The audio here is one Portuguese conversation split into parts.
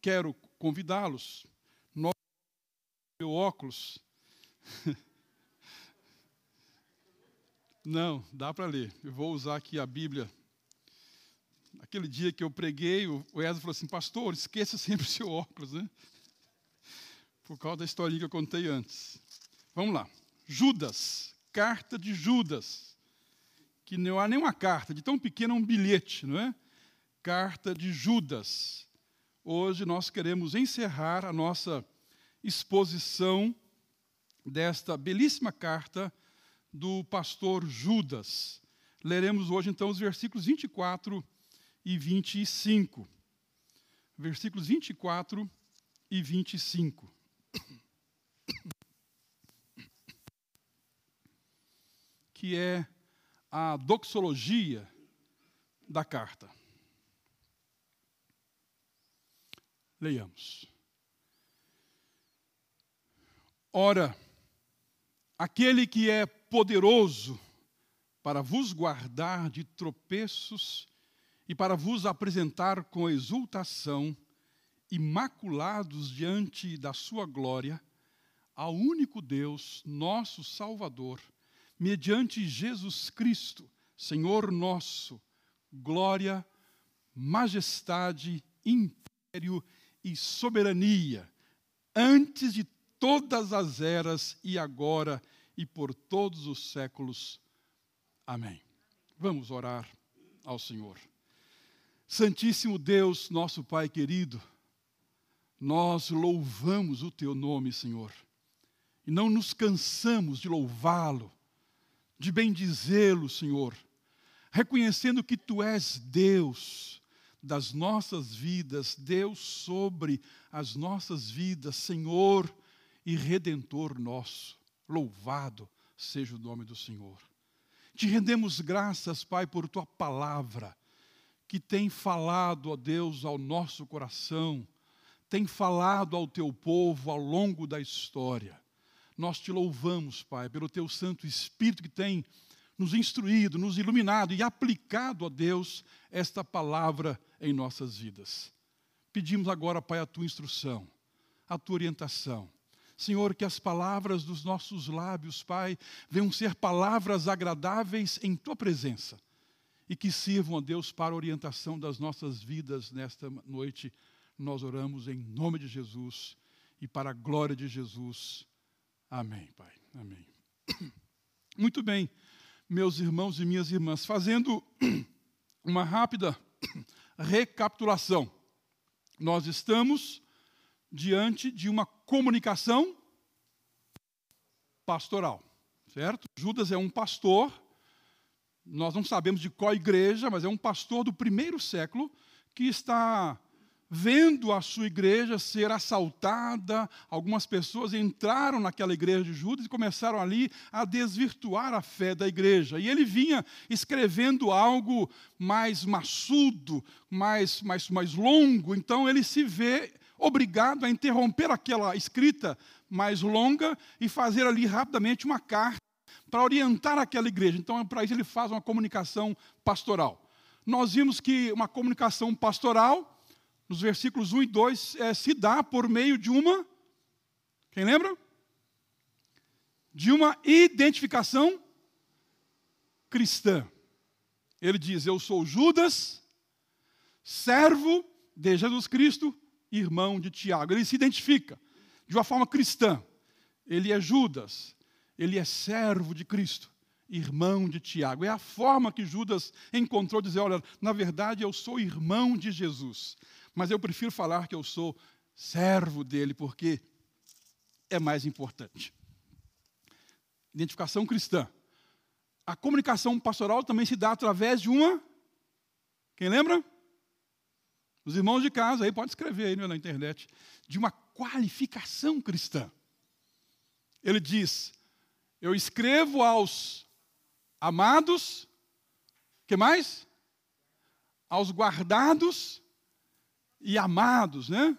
quero convidá-los. Nós, meu óculos. Não, dá para ler. Eu vou usar aqui a Bíblia. Aquele dia que eu preguei, o Wesley falou assim: Pastor, esqueça sempre o seu óculos, né? Por causa da historinha que eu contei antes. Vamos lá. Judas, carta de Judas. Que não há nenhuma carta, de tão pequena um bilhete, não é? Carta de Judas. Hoje nós queremos encerrar a nossa exposição desta belíssima carta do pastor Judas. Leremos hoje então os versículos 24 e 25. Versículos 24 e 25. Que é a doxologia da carta. Leiamos. Ora, aquele que é poderoso para vos guardar de tropeços e para vos apresentar com exultação, imaculados diante da sua glória, ao único Deus, nosso Salvador, mediante Jesus Cristo, Senhor nosso, glória, majestade, império e soberania, antes de todas as eras e agora e por todos os séculos. Amém. Vamos orar ao Senhor. Santíssimo Deus, nosso Pai querido, nós louvamos o Teu nome, Senhor, e não nos cansamos de louvá-lo, de bendizê-lo, Senhor, reconhecendo que Tu és Deus das nossas vidas, Deus sobre as nossas vidas, Senhor e Redentor nosso. Louvado seja o nome do Senhor. Te rendemos graças, Pai, por tua palavra, que tem falado, ó Deus, ao nosso coração, tem falado ao teu povo ao longo da história. Nós te louvamos, Pai, pelo teu Santo Espírito que tem nos instruído, nos iluminado e aplicado, ó Deus, esta palavra em nossas vidas. Pedimos agora, Pai, a tua instrução, a tua orientação Senhor, que as palavras dos nossos lábios, Pai, venham ser palavras agradáveis em tua presença e que sirvam a Deus para a orientação das nossas vidas nesta noite. Nós oramos em nome de Jesus e para a glória de Jesus. Amém, Pai. Amém. Muito bem, meus irmãos e minhas irmãs, fazendo uma rápida recapitulação. Nós estamos diante de uma comunicação pastoral, certo? Judas é um pastor, nós não sabemos de qual igreja, mas é um pastor do primeiro século que está vendo a sua igreja ser assaltada, algumas pessoas entraram naquela igreja de Judas e começaram ali a desvirtuar a fé da igreja. E ele vinha escrevendo algo mais maçudo, mais, mais, mais longo, então ele se vê obrigado a interromper aquela escrita mais longa e fazer ali rapidamente uma carta para orientar aquela igreja. Então, para isso, ele faz uma comunicação pastoral. Nós vimos que uma comunicação pastoral, nos versículos 1 e 2, é, se dá por meio de uma. Quem lembra? De uma identificação cristã. Ele diz: Eu sou Judas, servo de Jesus Cristo, irmão de Tiago. Ele se identifica de uma forma cristã. Ele é Judas, ele é servo de Cristo, irmão de Tiago. É a forma que Judas encontrou dizer: olha, na verdade eu sou irmão de Jesus, mas eu prefiro falar que eu sou servo dele, porque é mais importante. Identificação cristã. A comunicação pastoral também se dá através de uma. Quem lembra? Os irmãos de casa aí pode escrever aí na internet de uma qualificação cristã. Ele diz: Eu escrevo aos amados, que mais? Aos guardados e amados, né?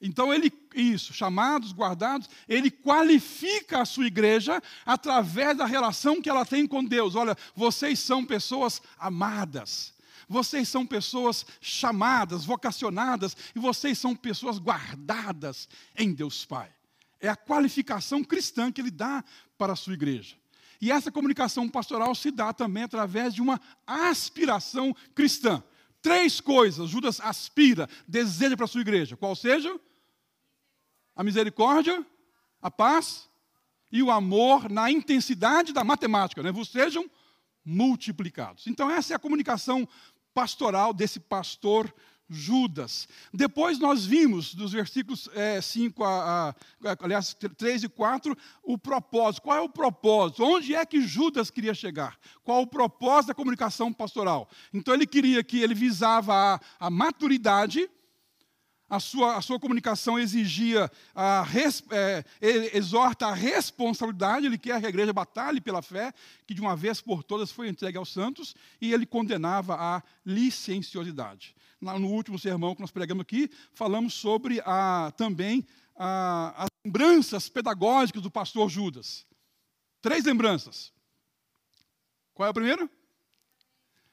Então ele isso, chamados, guardados, ele qualifica a sua igreja através da relação que ela tem com Deus. Olha, vocês são pessoas amadas. vocês são pessoas chamadas, vocacionadas, e vocês são pessoas guardadas em Deus Pai. É a qualificação cristã que ele dá para a sua igreja. E essa comunicação pastoral se dá também através de uma aspiração cristã. Três coisas Judas aspira, deseja para a sua igreja. Qual seja? A misericórdia, a paz e o amor na intensidade da matemática. Né? Vos sejam multiplicados. Então, essa é a comunicação pastoral desse pastor Judas. Depois nós vimos, dos versículos é, 5 a, a, aliás, 3 e 4, o propósito. Qual é o propósito? Onde é que Judas queria chegar? Qual o propósito da comunicação pastoral? Então ele queria que ele visava a, a maturidade, a sua, a sua comunicação exigia, a res, é, exorta a responsabilidade, ele quer que a igreja batalhe pela fé, que de uma vez por todas foi entregue aos santos, e ele condenava a licenciosidade. No último sermão que nós pregamos aqui, falamos sobre a, também a, as lembranças pedagógicas do pastor Judas. Três lembranças. Qual é a primeira?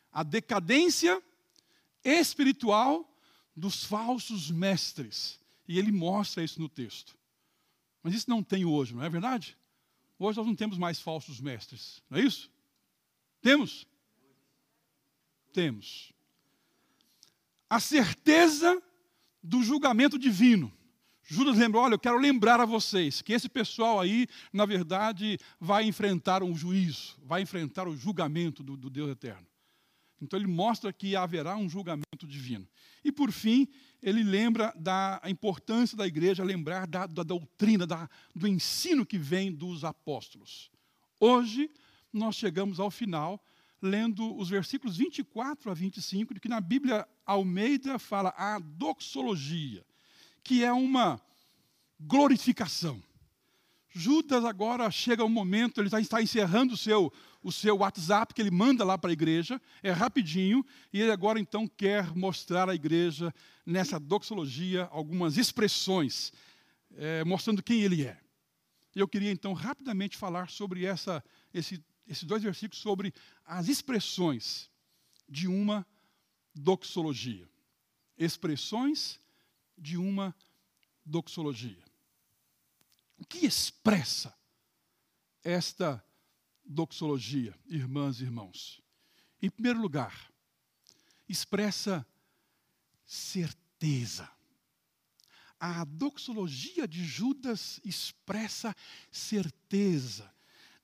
A decadência espiritual dos falsos mestres. E ele mostra isso no texto. Mas isso não tem hoje, não é verdade? Hoje nós não temos mais falsos mestres, não é isso? Temos? Temos. A certeza do julgamento divino. Judas lembrou: olha, eu quero lembrar a vocês que esse pessoal aí, na verdade, vai enfrentar um juízo, vai enfrentar o julgamento do, do Deus eterno. Então ele mostra que haverá um julgamento divino. E por fim, ele lembra da importância da igreja lembrar da, da doutrina, da, do ensino que vem dos apóstolos. Hoje, nós chegamos ao final, lendo os versículos 24 a 25, de que na Bíblia Almeida fala a doxologia, que é uma glorificação. Judas agora chega um momento, ele está encerrando o seu, o seu WhatsApp que ele manda lá para a igreja, é rapidinho, e ele agora então quer mostrar à igreja, nessa doxologia, algumas expressões, é, mostrando quem ele é. Eu queria então rapidamente falar sobre essa, esse, esses dois versículos, sobre as expressões de uma doxologia. Expressões de uma doxologia. O que expressa esta doxologia, irmãs e irmãos? Em primeiro lugar, expressa certeza. A doxologia de Judas expressa certeza.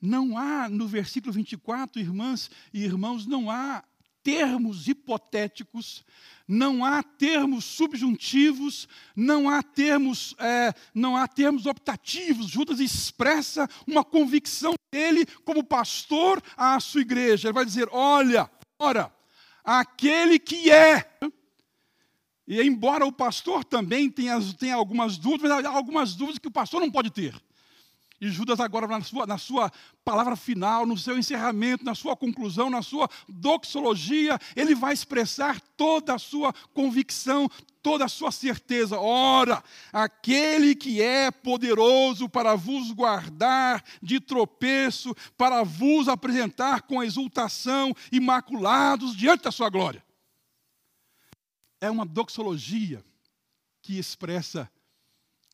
Não há, no versículo 24, irmãs e irmãos, não há termos hipotéticos, não há termos subjuntivos, não há termos, é, não há termos optativos. Judas expressa uma convicção dele como pastor à sua igreja. Ele vai dizer: olha, ora, aquele que é. E embora o pastor também tenha, tenha algumas dúvidas, mas há algumas dúvidas que o pastor não pode ter. E Judas, agora, na sua, na sua palavra final, no seu encerramento, na sua conclusão, na sua doxologia, ele vai expressar toda a sua convicção, toda a sua certeza. Ora, aquele que é poderoso para vos guardar de tropeço, para vos apresentar com exultação, imaculados diante da sua glória. É uma doxologia que expressa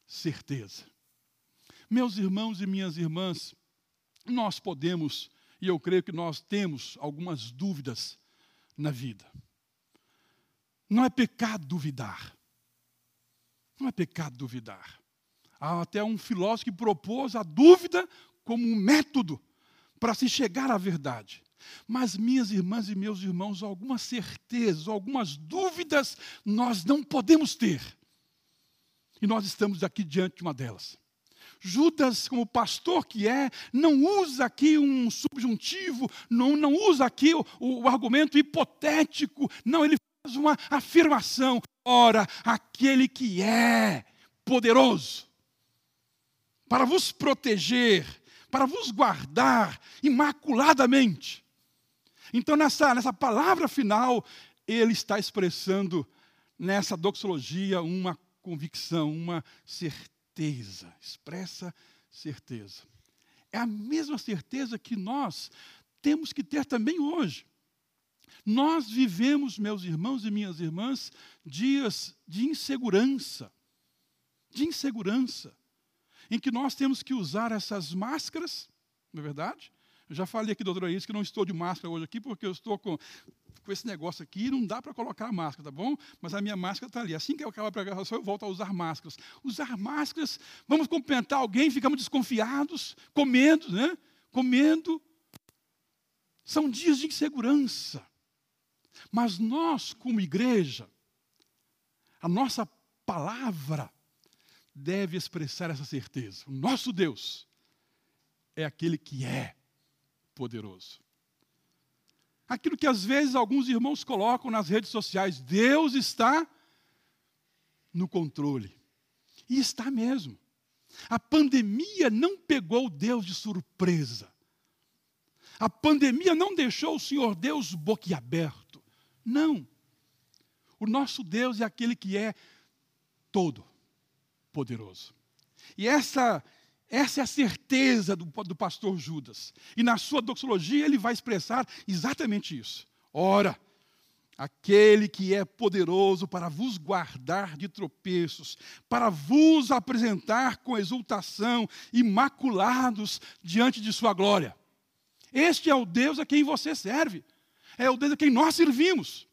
certeza. Meus irmãos e minhas irmãs, nós podemos, e eu creio que nós temos algumas dúvidas na vida. Não é pecado duvidar. Não é pecado duvidar. Há até um filósofo que propôs a dúvida como um método para se chegar à verdade. Mas, minhas irmãs e meus irmãos, algumas certezas, algumas dúvidas nós não podemos ter. E nós estamos aqui diante de uma delas. Judas, como pastor que é, não usa aqui um subjuntivo, não, não usa aqui o, o argumento hipotético, não, ele faz uma afirmação. Ora, aquele que é poderoso para vos proteger, para vos guardar imaculadamente. Então, nessa, nessa palavra final, ele está expressando nessa doxologia uma convicção, uma certeza certeza, expressa certeza. É a mesma certeza que nós temos que ter também hoje. Nós vivemos, meus irmãos e minhas irmãs, dias de insegurança. De insegurança. Em que nós temos que usar essas máscaras, não é verdade? Eu já falei aqui, doutora Iris, que não estou de máscara hoje aqui, porque eu estou com, com esse negócio aqui, não dá para colocar a máscara, tá bom? Mas a minha máscara está ali. Assim que eu acabar a pregação, eu volto a usar máscaras. Usar máscaras, vamos cumprimentar alguém, ficamos desconfiados, comendo, né? Comendo. São dias de insegurança. Mas nós, como igreja, a nossa palavra deve expressar essa certeza. O nosso Deus é aquele que é poderoso. Aquilo que às vezes alguns irmãos colocam nas redes sociais, Deus está no controle. E está mesmo. A pandemia não pegou Deus de surpresa. A pandemia não deixou o Senhor Deus boquiaberto. Não. O nosso Deus é aquele que é todo poderoso. E essa essa é a certeza do, do pastor Judas. E na sua doxologia ele vai expressar exatamente isso. Ora, aquele que é poderoso para vos guardar de tropeços, para vos apresentar com exultação, imaculados diante de sua glória. Este é o Deus a quem você serve, é o Deus a quem nós servimos.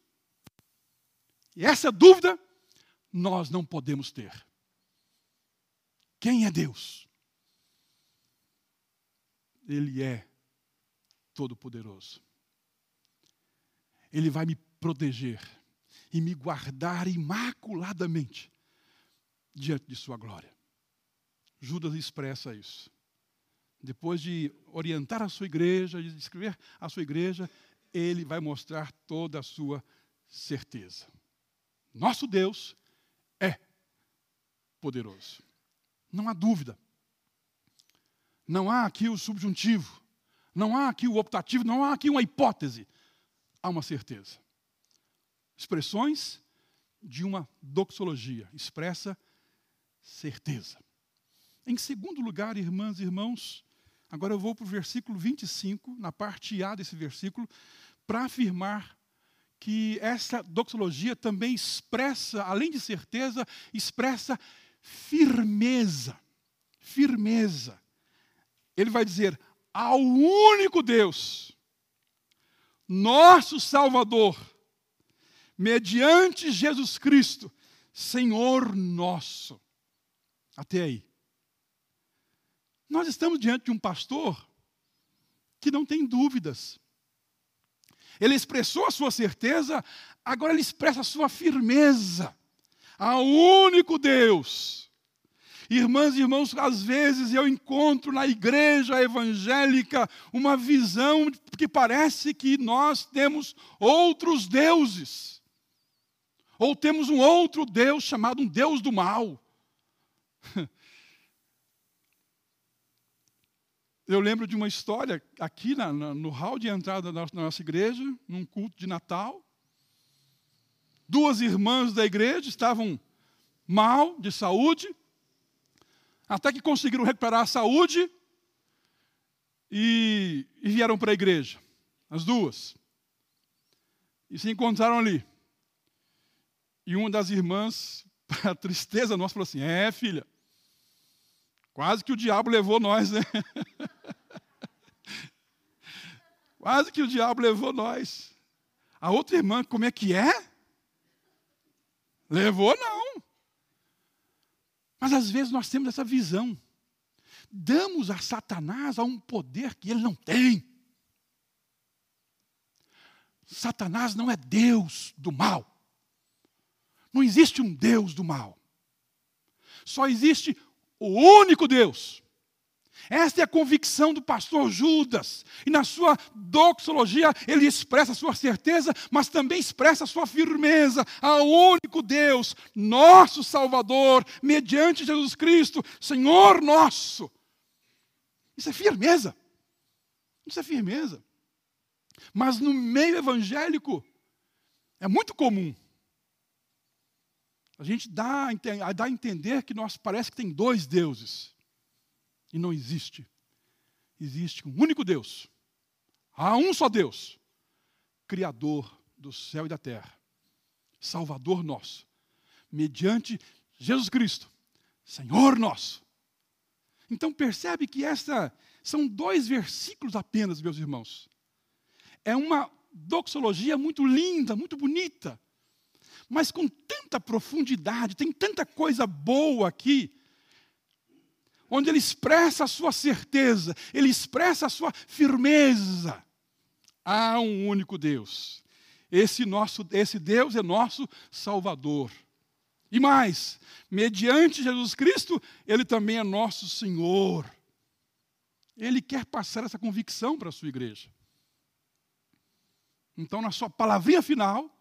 E essa dúvida nós não podemos ter. Quem é Deus? Ele é todo-poderoso. Ele vai me proteger e me guardar imaculadamente diante de Sua glória. Judas expressa isso. Depois de orientar a sua igreja, de escrever a sua igreja, ele vai mostrar toda a sua certeza. Nosso Deus é poderoso. Não há dúvida. Não há aqui o subjuntivo, não há aqui o optativo, não há aqui uma hipótese. Há uma certeza. Expressões de uma doxologia, expressa certeza. Em segundo lugar, irmãs e irmãos, agora eu vou para o versículo 25, na parte A desse versículo, para afirmar que essa doxologia também expressa, além de certeza, expressa firmeza. Firmeza ele vai dizer: ao único Deus, nosso Salvador, mediante Jesus Cristo, Senhor nosso. Até aí. Nós estamos diante de um pastor que não tem dúvidas. Ele expressou a sua certeza, agora ele expressa a sua firmeza. Ao único Deus Irmãs e irmãos, às vezes eu encontro na igreja evangélica uma visão que parece que nós temos outros deuses. Ou temos um outro Deus chamado um Deus do mal. Eu lembro de uma história aqui na, no hall de entrada da nossa igreja, num culto de Natal. Duas irmãs da igreja estavam mal de saúde, até que conseguiram recuperar a saúde e, e vieram para a igreja, as duas. E se encontraram ali. E uma das irmãs, para tristeza nossa, falou assim: É, filha, quase que o diabo levou nós, né? quase que o diabo levou nós. A outra irmã, como é que é? Levou não. Mas às vezes nós temos essa visão. Damos a Satanás a um poder que ele não tem. Satanás não é Deus do mal. Não existe um Deus do mal. Só existe o único Deus esta é a convicção do pastor Judas. E na sua doxologia, ele expressa a sua certeza, mas também expressa a sua firmeza ao único Deus, nosso Salvador, mediante Jesus Cristo, Senhor nosso. Isso é firmeza. Isso é firmeza. Mas no meio evangélico, é muito comum. A gente dá, dá a entender que nós parece que tem dois deuses. E não existe. Existe um único Deus. Há um só Deus. Criador do céu e da terra, Salvador nosso, mediante Jesus Cristo, Senhor nosso. Então percebe que essa são dois versículos apenas, meus irmãos. É uma doxologia muito linda, muito bonita, mas com tanta profundidade, tem tanta coisa boa aqui, onde ele expressa a sua certeza, ele expressa a sua firmeza. Há um único Deus. Esse nosso, esse Deus é nosso Salvador. E mais, mediante Jesus Cristo, ele também é nosso Senhor. Ele quer passar essa convicção para a sua igreja. Então, na sua palavrinha final,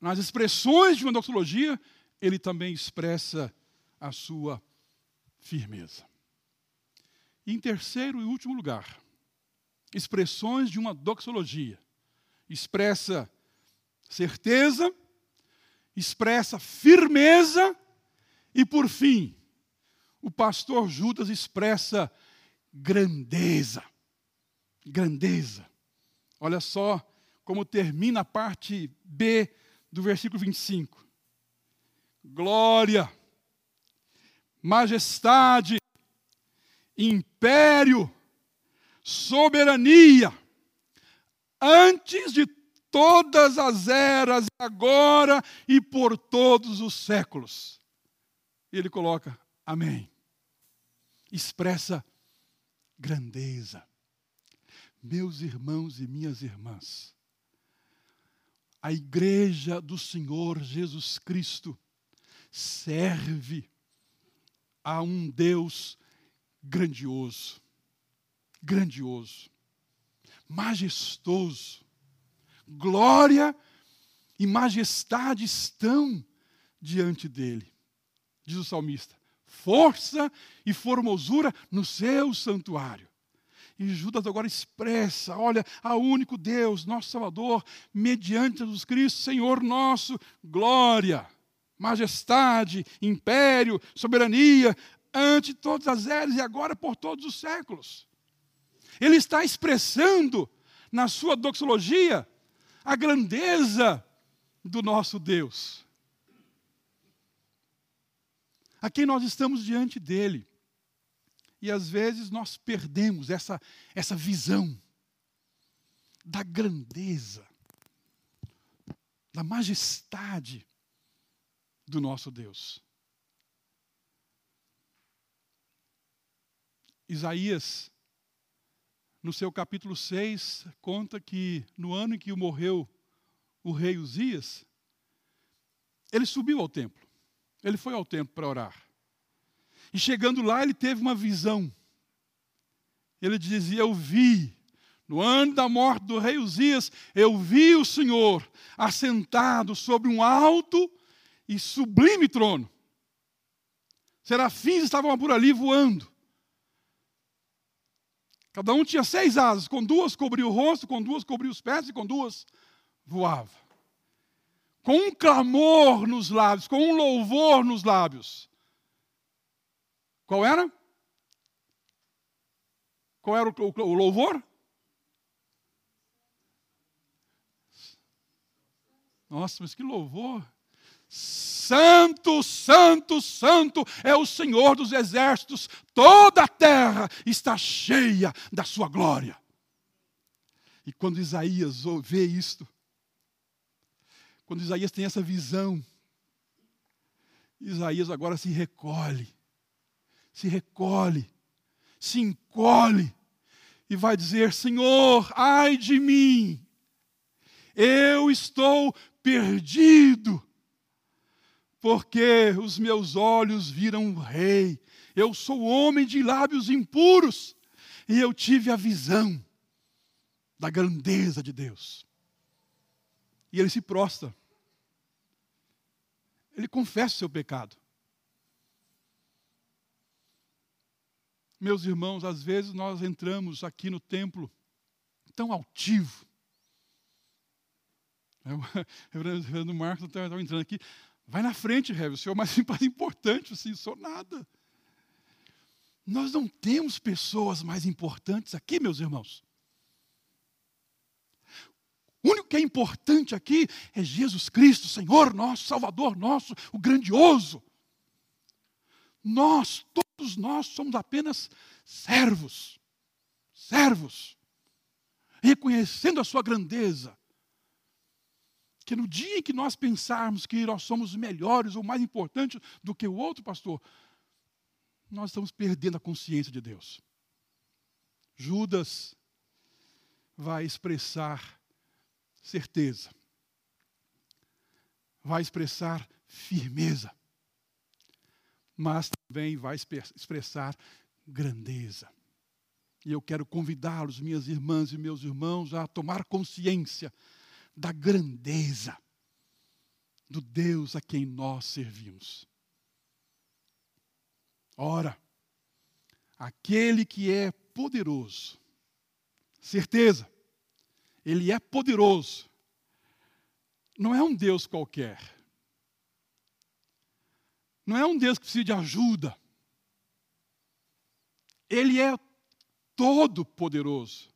nas expressões de uma doxologia, ele também expressa a sua firmeza. Em terceiro e último lugar, expressões de uma doxologia. Expressa certeza, expressa firmeza e, por fim, o pastor Judas expressa grandeza. Grandeza. Olha só como termina a parte B do versículo 25. Glória, majestade, império, soberania, antes de todas as eras, agora e por todos os séculos. E ele coloca, Amém. Expressa grandeza. Meus irmãos e minhas irmãs, a igreja do Senhor Jesus Cristo serve a um Deus grandioso, grandioso, majestoso. Glória e majestade estão diante dele, diz o salmista. Força e formosura no seu santuário. E Judas agora expressa: olha, a único Deus, nosso Salvador, mediante Jesus Cristo, Senhor nosso, glória, majestade, império, soberania, ante todas as eras e agora por todos os séculos. Ele está expressando na sua doxologia a grandeza do nosso Deus. A quem nós estamos diante dele. E às vezes nós perdemos essa, essa visão da grandeza, da majestade do nosso Deus. Isaías, no seu capítulo 6, conta que no ano em que morreu o rei Uzias, ele subiu ao templo. Ele foi ao templo para orar. E chegando lá, ele teve uma visão. Ele dizia: Eu vi, no ano da morte do rei Uzias, eu vi o Senhor assentado sobre um alto e sublime trono. Serafins estavam por ali voando. Cada um tinha seis asas, com duas cobria o rosto, com duas cobria os pés e com duas voava. Com um clamor nos lábios, com um louvor nos lábios. Qual era? Qual era o, o, o louvor? Nossa, mas que louvor! Santo, santo, santo é o Senhor dos exércitos, toda a terra está cheia da sua glória. E quando Isaías vê isto, quando Isaías tem essa visão, Isaías agora se recolhe, se recolhe, se encolhe e vai dizer: Senhor, ai de mim, eu estou perdido porque os meus olhos viram o Rei. Eu sou homem de lábios impuros, e eu tive a visão da grandeza de Deus. E ele se prostra. Ele confessa o seu pecado. Meus irmãos, às vezes nós entramos aqui no templo tão altivo. O reverendo Marcos estava entrando aqui. Vai na frente, Heavy, o senhor é mais importante, assim, sou nada. Nós não temos pessoas mais importantes aqui, meus irmãos. que é importante aqui é Jesus Cristo, Senhor nosso, Salvador nosso, o grandioso. Nós, todos nós, somos apenas servos, servos, reconhecendo a Sua grandeza. Que no dia em que nós pensarmos que nós somos melhores ou mais importantes do que o outro, pastor, nós estamos perdendo a consciência de Deus. Judas vai expressar certeza, vai expressar firmeza, mas também vai expressar grandeza. E eu quero convidá-los, minhas irmãs e meus irmãos, a tomar consciência da grandeza do Deus a quem nós servimos. Ora, aquele que é poderoso, certeza, ele é poderoso, não é um Deus qualquer, não é um Deus que precisa de ajuda, ele é todo poderoso,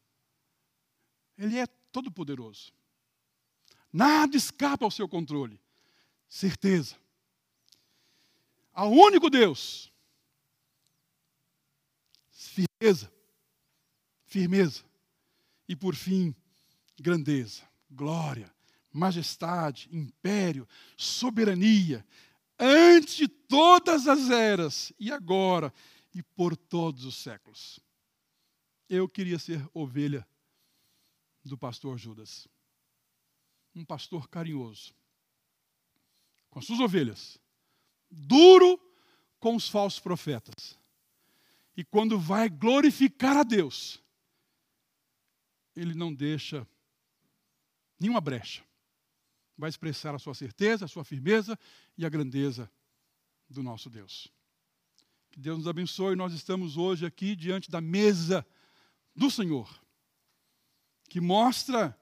ele é todo poderoso, nada escapa ao seu controle, certeza. Ao único Deus firmeza, firmeza. E por fim, grandeza, glória, majestade, império, soberania, antes de todas as eras, e agora e por todos os séculos. Eu queria ser ovelha do pastor Judas. Um pastor carinhoso, com as suas ovelhas, duro com os falsos profetas e quando vai glorificar a Deus, ele não deixa nenhuma brecha. Vai expressar a sua certeza, a sua firmeza e a grandeza do nosso Deus. Que Deus nos abençoe. Nós estamos hoje aqui diante da mesa do Senhor, que mostra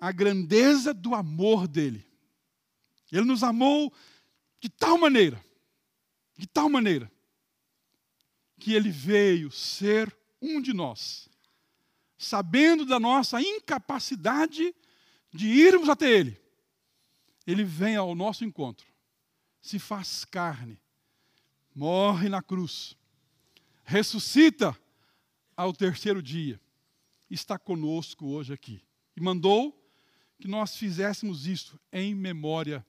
a grandeza do amor dele. Ele nos amou de tal maneira, de tal maneira, que ele veio ser um de nós, sabendo da nossa incapacidade de irmos até ele. Ele vem ao nosso encontro, se faz carne, morre na cruz, ressuscita ao terceiro dia, está conosco hoje aqui. E mandou que nós fizéssemos isso em memória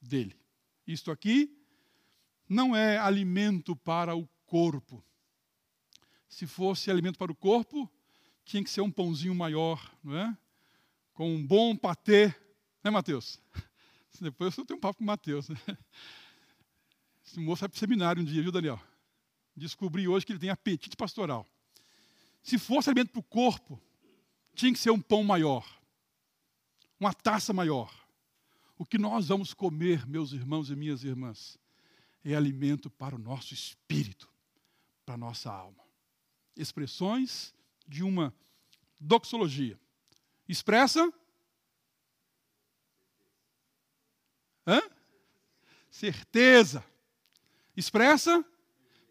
dele. Isto aqui não é alimento para o corpo. Se fosse alimento para o corpo, tinha que ser um pãozinho maior, não é? Com um bom patê, né, Mateus? Depois eu tenho um papo com o Mateus. Né? Esse moço vai para o seminário um dia, viu, Daniel? Descobri hoje que ele tem apetite pastoral. Se fosse alimento para o corpo, tinha que ser um pão maior, uma taça maior. O que nós vamos comer, meus irmãos e minhas irmãs, é alimento para o nosso espírito para a nossa alma. Expressões de uma doxologia. Expressa. Hã? Certeza. Expressa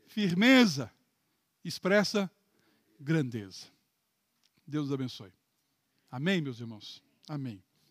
firmeza. Expressa grandeza. Deus abençoe. Amém, meus irmãos? Amém.